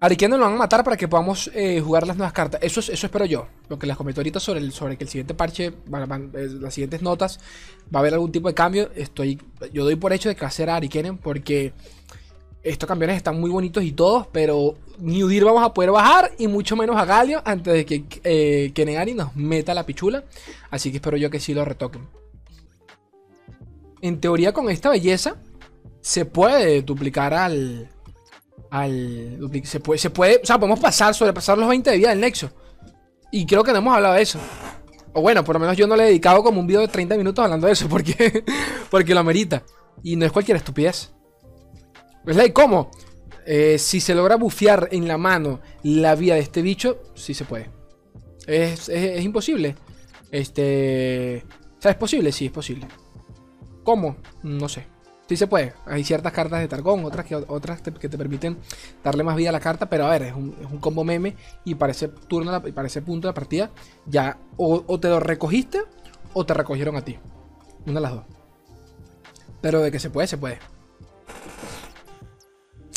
Ariqueno lo van a matar para que podamos eh, jugar las nuevas cartas. Eso, eso espero yo. Lo que les comenté ahorita sobre, el, sobre que el siguiente parche, eh, las siguientes notas, va a haber algún tipo de cambio. Estoy, yo doy por hecho de que va a ser porque estos campeones están muy bonitos y todos, pero ni Udir vamos a poder bajar y mucho menos a Galio antes de que eh, Kenegari nos meta la pichula. Así que espero yo que sí lo retoquen. En teoría con esta belleza se puede duplicar al al. Se puede, se puede. O sea, podemos pasar, sobrepasar los 20 de vida del Nexo. Y creo que no hemos hablado de eso. O bueno, por lo menos yo no le he dedicado como un video de 30 minutos hablando de eso. Porque, porque lo amerita. Y no es cualquier estupidez. Es like, ¿cómo? Eh, si se logra bufear en la mano la vida de este bicho, sí se puede. Es, es, imposible. Este. O sea, es posible, sí, es posible. ¿Cómo? No sé. Sí se puede. Hay ciertas cartas de Targón, otras que, otras que te permiten darle más vida a la carta, pero a ver, es un, combo meme y para ese turno, para ese punto de partida, ya o, te lo recogiste o te recogieron a ti. Una de las dos. Pero de que se puede, se puede.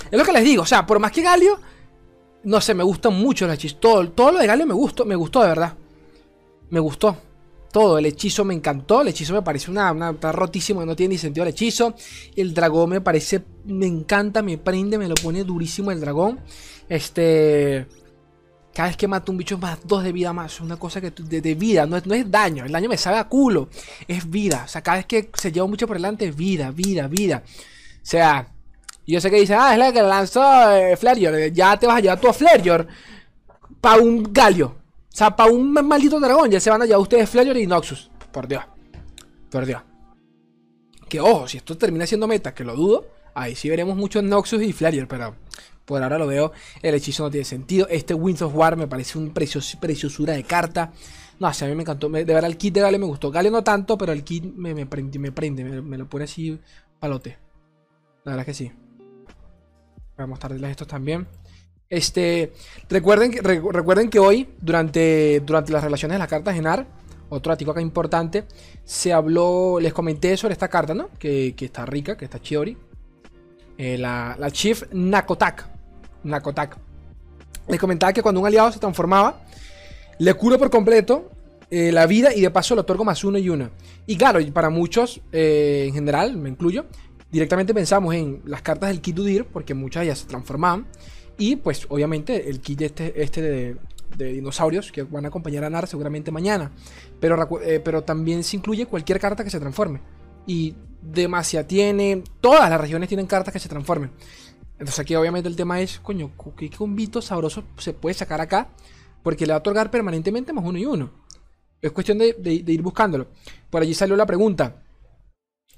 Es lo que les digo, o sea, por más que Galio, no sé, me gustan mucho los hechizos. Todo lo de Galio me gustó, me gustó de verdad. Me gustó todo. El hechizo me encantó. El hechizo me parece una, una, Está rotísimo, no tiene ni sentido el hechizo. El dragón me parece. Me encanta, me prende, me lo pone durísimo el dragón. Este. Cada vez que mato un bicho más dos de vida más. Una cosa que de, vida, no es, no es daño. El daño me sabe a culo. Es vida. O sea, cada vez que se lleva mucho por delante es vida, vida, vida. O sea, yo sé que dicen, ah, es la que lanzó eh, Ya te vas a llevar tú a Flareyor para un galio. O sea, para un maldito dragón ya se van a llevar ustedes Flayer y Noxus. Por Dios. Por Dios. Que ojo, si esto termina siendo meta, que lo dudo, ahí sí veremos mucho Noxus y Flayer, pero por ahora lo veo. El hechizo no tiene sentido. Este Winds of War me parece un preciosura de carta. No, sé, a mí me encantó. de verdad, el kit de Gale me gustó. Gale no tanto, pero el kit me, me prende, me, prende me, lo pone así palote. La verdad es que sí. Voy a mostrarles estos también. Este, recuerden, que, hoy, durante, las relaciones de las cartas Genar, otro artículo acá importante, se habló, les comenté sobre esta carta, ¿no? Que, está rica, que está Chiori. Eh, la, Chief Nakotak. Nakotak. Les comentaba que cuando un aliado se transformaba, le curo por completo eh, la vida y de paso le otorgo más uno y uno. Y claro, para muchos, eh, en general, me incluyo, directamente pensamos en las cartas del Kitudir, porque muchas ya se transformaban. Y pues obviamente el kit este, este de, dinosaurios que van a acompañar a Nar seguramente mañana. Pero, eh, pero también se incluye cualquier carta que se transforme. Y Demacia tiene, todas las regiones tienen cartas que se transformen. Entonces aquí obviamente el tema es, coño, ¿qué combito sabroso se puede sacar acá? Porque le va a otorgar permanentemente más uno y uno. Es cuestión de, de ir buscándolo. Por allí salió la pregunta.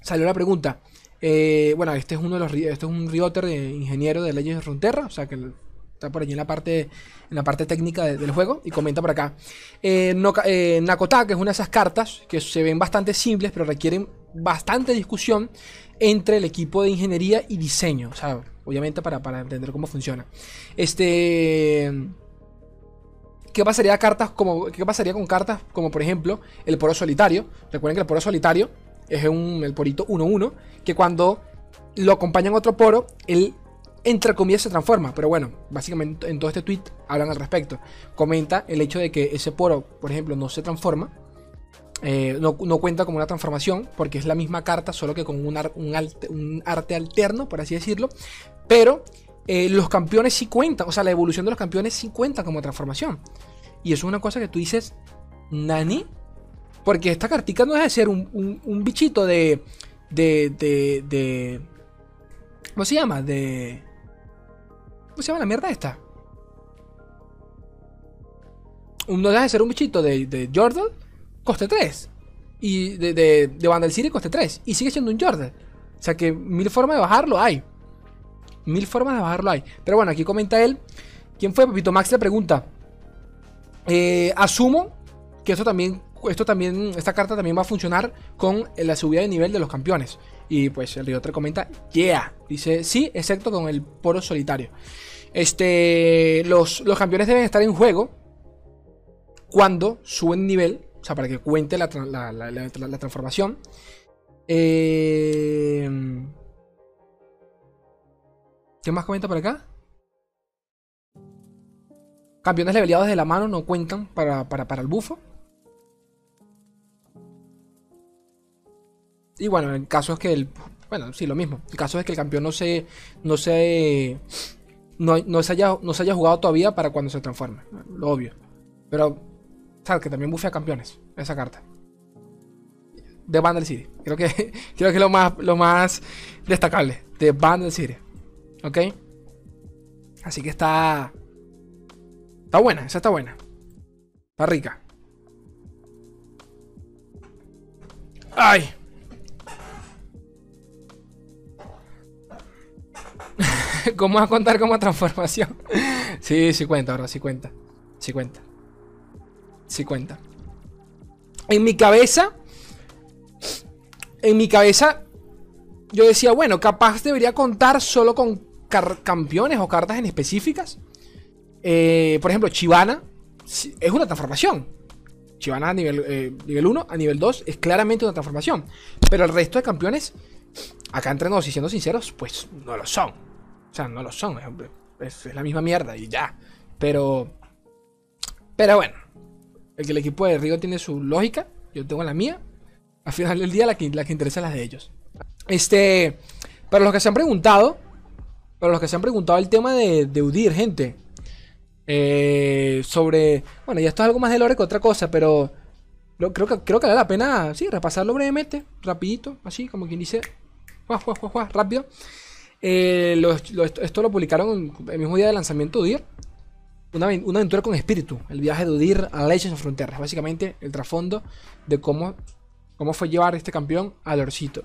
Salió la pregunta. Eh, bueno, este es uno de los este es un Rioter de ingeniero de leyes de Fronterra, o sea que está por allí en la parte, en la parte técnica del juego y comenta por acá. Eh, eh Nakota, que es una de esas cartas que se ven bastante simples, pero requieren bastante discusión entre el equipo de ingeniería y diseño, o sea, obviamente para, para entender cómo funciona. Este. ¿Qué pasaría, cartas como, ¿Qué pasaría con cartas como, por ejemplo, el poro solitario? Recuerden que el poro solitario es un, el porito 1-1, que cuando lo acompañan otro poro, él entre comillas se transforma. Pero bueno, básicamente en todo este tweet hablan al respecto. Comenta el hecho de que ese poro, por ejemplo, no se transforma. Eh, no, cuenta como una transformación, porque es la misma carta, solo que con un, un, arte alterno, por así decirlo. Pero eh, los campeones sí cuentan, o sea, la evolución de los campeones sí cuenta como transformación. Y eso es una cosa que tú dices, Nani, porque esta cartica no deja de ser un, bichito de, de, de, de. ¿Cómo se llama? De. ¿Cómo se llama la mierda esta? No deja de ser un bichito de, de Jordan, coste 3. Y de, de, de Vandal City coste 3. Y sigue siendo un Jordan. O sea que mil formas de bajarlo hay. Mil formas de bajarlo hay. Pero bueno, aquí comenta él. ¿Quién fue? Pepito Max le pregunta. Eh, asumo que eso también esto también, esta carta también va a funcionar con la subida de nivel de los campeones. Y pues el te comenta, yeah. Dice, sí, excepto con el poro solitario. Este, los, los campeones deben estar en juego cuando suben nivel. O sea, para que cuente la, transformación. Eh, ¿Qué más comenta por acá? Campeones leveleados de la mano no cuentan para, para, el bufo. Y bueno, el caso es que el. Bueno, sí, lo mismo. El caso es que el campeón no se. No se. No, se, haya, no se haya jugado todavía para cuando se transforme. Lo obvio. Pero. ¿Sabes? Que también bufea campeones. Esa carta. De Vandal City. Creo que, creo que es lo más, lo más destacable. De Vandal City. ¿Ok? Así que está. Está buena, esa está buena. Está rica. ¡Ay! ¿Cómo vas a contar como transformación? sí, sí cuenta, ahora sí cuenta. Sí cuenta. Sí cuenta. En mi cabeza. En mi cabeza. Yo decía, bueno, capaz debería contar solo con campeones o cartas en específicas. Eh, por ejemplo, Chivana es una transformación. Chivana a nivel, eh, nivel 1, a nivel 2 es claramente una transformación. Pero el resto de campeones, acá entre nos y siendo sinceros, pues no lo son. O sea, no lo son. Es, la misma mierda y ya. Pero. Pero bueno. El que el equipo de Rigo tiene su lógica. Yo tengo la mía. Al final del día, la que, la que interesa es la de ellos. Este. Para los que se han preguntado. Para los que se han preguntado el tema de, de Udir, gente. Eh, sobre. Bueno, ya esto es algo más de lore que otra cosa, pero. creo, que, creo que vale la pena, sí, repasarlo brevemente, rapidito, así, como quien dice. rápido. Eh, esto lo publicaron el mismo día de lanzamiento de Udir. Una, aventura con espíritu. El viaje de Udir a Legends of Fronteras. Básicamente el trasfondo de cómo, cómo fue llevar este campeón al Orcito.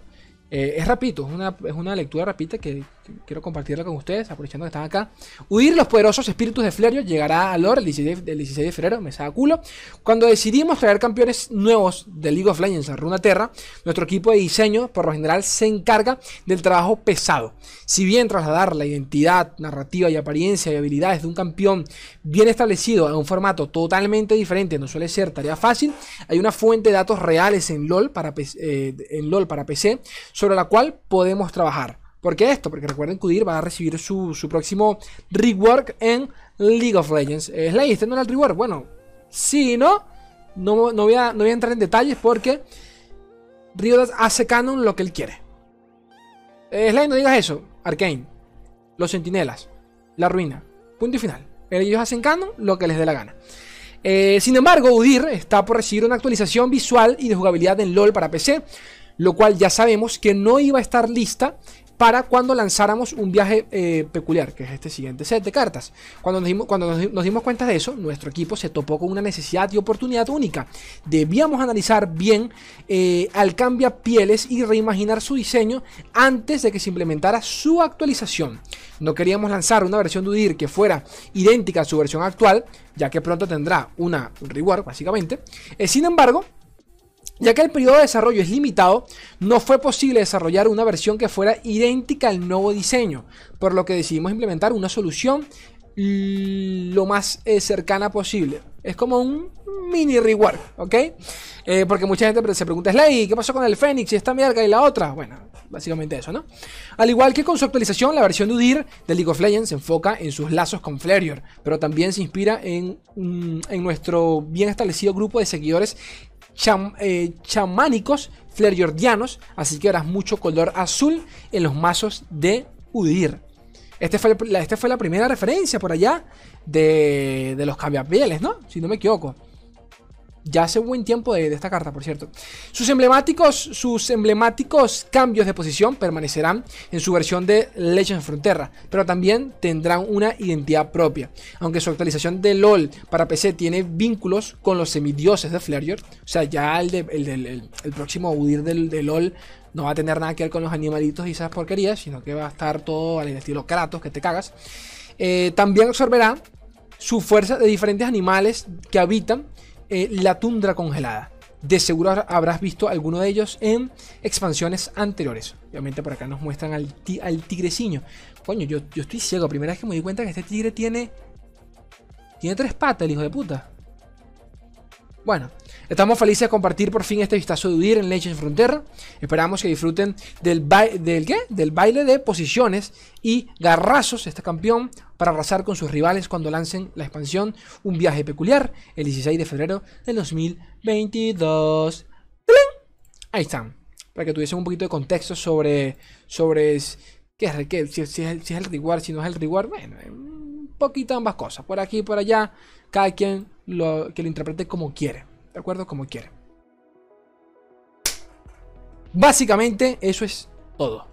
Eh, es rapidito, es una, es una lectura rapidita que, quiero compartirla con ustedes, aprovechando que están acá. Huir los poderosos espíritus de Flerio llegará a lore el 16, 16 de febrero, me saca culo. Cuando decidimos traer campeones nuevos de League of Legends a Runaterra, nuestro equipo de diseño por lo general se encarga del trabajo pesado. Si bien trasladar la identidad, narrativa y apariencia y habilidades de un campeón bien establecido a un formato totalmente diferente no suele ser tarea fácil, hay una fuente de datos reales en LOL para, eh, en LOL para PC sobre la cual podemos trabajar. ¿Por qué esto? Porque recuerden que Udir va a recibir su, próximo rework en League of Legends. ¿Es la ¿este no era el rework? Bueno, sí, ¿no? No, no, voy a, no voy a entrar en detalles porque Riot hace canon lo que él quiere. Slay, no digas eso. Arkane. Los sentinelas. La ruina. Punto y final. Ellos hacen canon lo que les dé la gana. Eh, sin embargo, Udir está por recibir una actualización visual y de jugabilidad en LOL para PC, lo cual ya sabemos que no iba a estar lista para cuando lanzáramos un viaje eh, peculiar, que es este siguiente set de cartas. Cuando, nos dimos, cuando nos, dimos, cuenta de eso, nuestro equipo se topó con una necesidad y oportunidad única. Debíamos analizar bien eh, al cambia pieles y reimaginar su diseño antes de que se implementara su actualización. No queríamos lanzar una versión de UDIR que fuera idéntica a su versión actual, ya que pronto tendrá una reward, básicamente. Eh, sin embargo, ya que el periodo de desarrollo es limitado, no fue posible desarrollar una versión que fuera idéntica al nuevo diseño, por lo que decidimos implementar una solución lo más eh, cercana posible. Es como un mini reward, ¿ok? Eh, porque mucha gente se pregunta, Slay, ¿qué pasó con el Fénix y esta mierda y la otra? Bueno, básicamente eso, ¿no? Al igual que con su actualización, la versión de Udir de League of Legends se enfoca en sus lazos con Flareor, pero también se inspira en, en nuestro bien establecido grupo de seguidores eh, chamánicos flareordianos, así que verás mucho color azul en los mazos de Udir. Este fue, la, esta fue la primera referencia por allá de, de los cambiapieles, ¿no? Si no me equivoco. Ya hace buen tiempo de, esta carta, por cierto. Sus emblemáticos, sus emblemáticos cambios de posición permanecerán en su versión de Legends Frontera, pero también tendrán una identidad propia. Aunque su actualización de LOL para PC tiene vínculos con los semidioses de Flareor, o sea, ya el, el, próximo Udir de LOL no va a tener nada que ver con los animalitos y esas porquerías, sino que va a estar todo al estilo Kratos, que te cagas. Eh, también absorberá su fuerza de diferentes animales que habitan eh, la tundra congelada. De seguro habrás visto alguno de ellos en expansiones anteriores. Obviamente por acá nos muestran al, tigreciño. Coño, yo, yo estoy ciego. Primera vez que me di cuenta que este tigre tiene... Tiene tres patas, el hijo de puta. Bueno, Estamos felices de compartir por fin este vistazo de Udir en Legends Frontera. Esperamos que disfruten del, del, ¿qué? del baile de posiciones y garrazos este campeón para arrasar con sus rivales cuando lancen la expansión Un viaje peculiar el 16 de febrero del 2022. Ahí están. Para que tuviesen un poquito de contexto sobre, sobre qué es, qué, si, si, es, el reward, si no es el reward. Bueno, un poquito ambas cosas. Por aquí y por allá. Cada quien lo, que lo interprete como quiere. ¿De acuerdo? Como quiere. Básicamente eso es todo.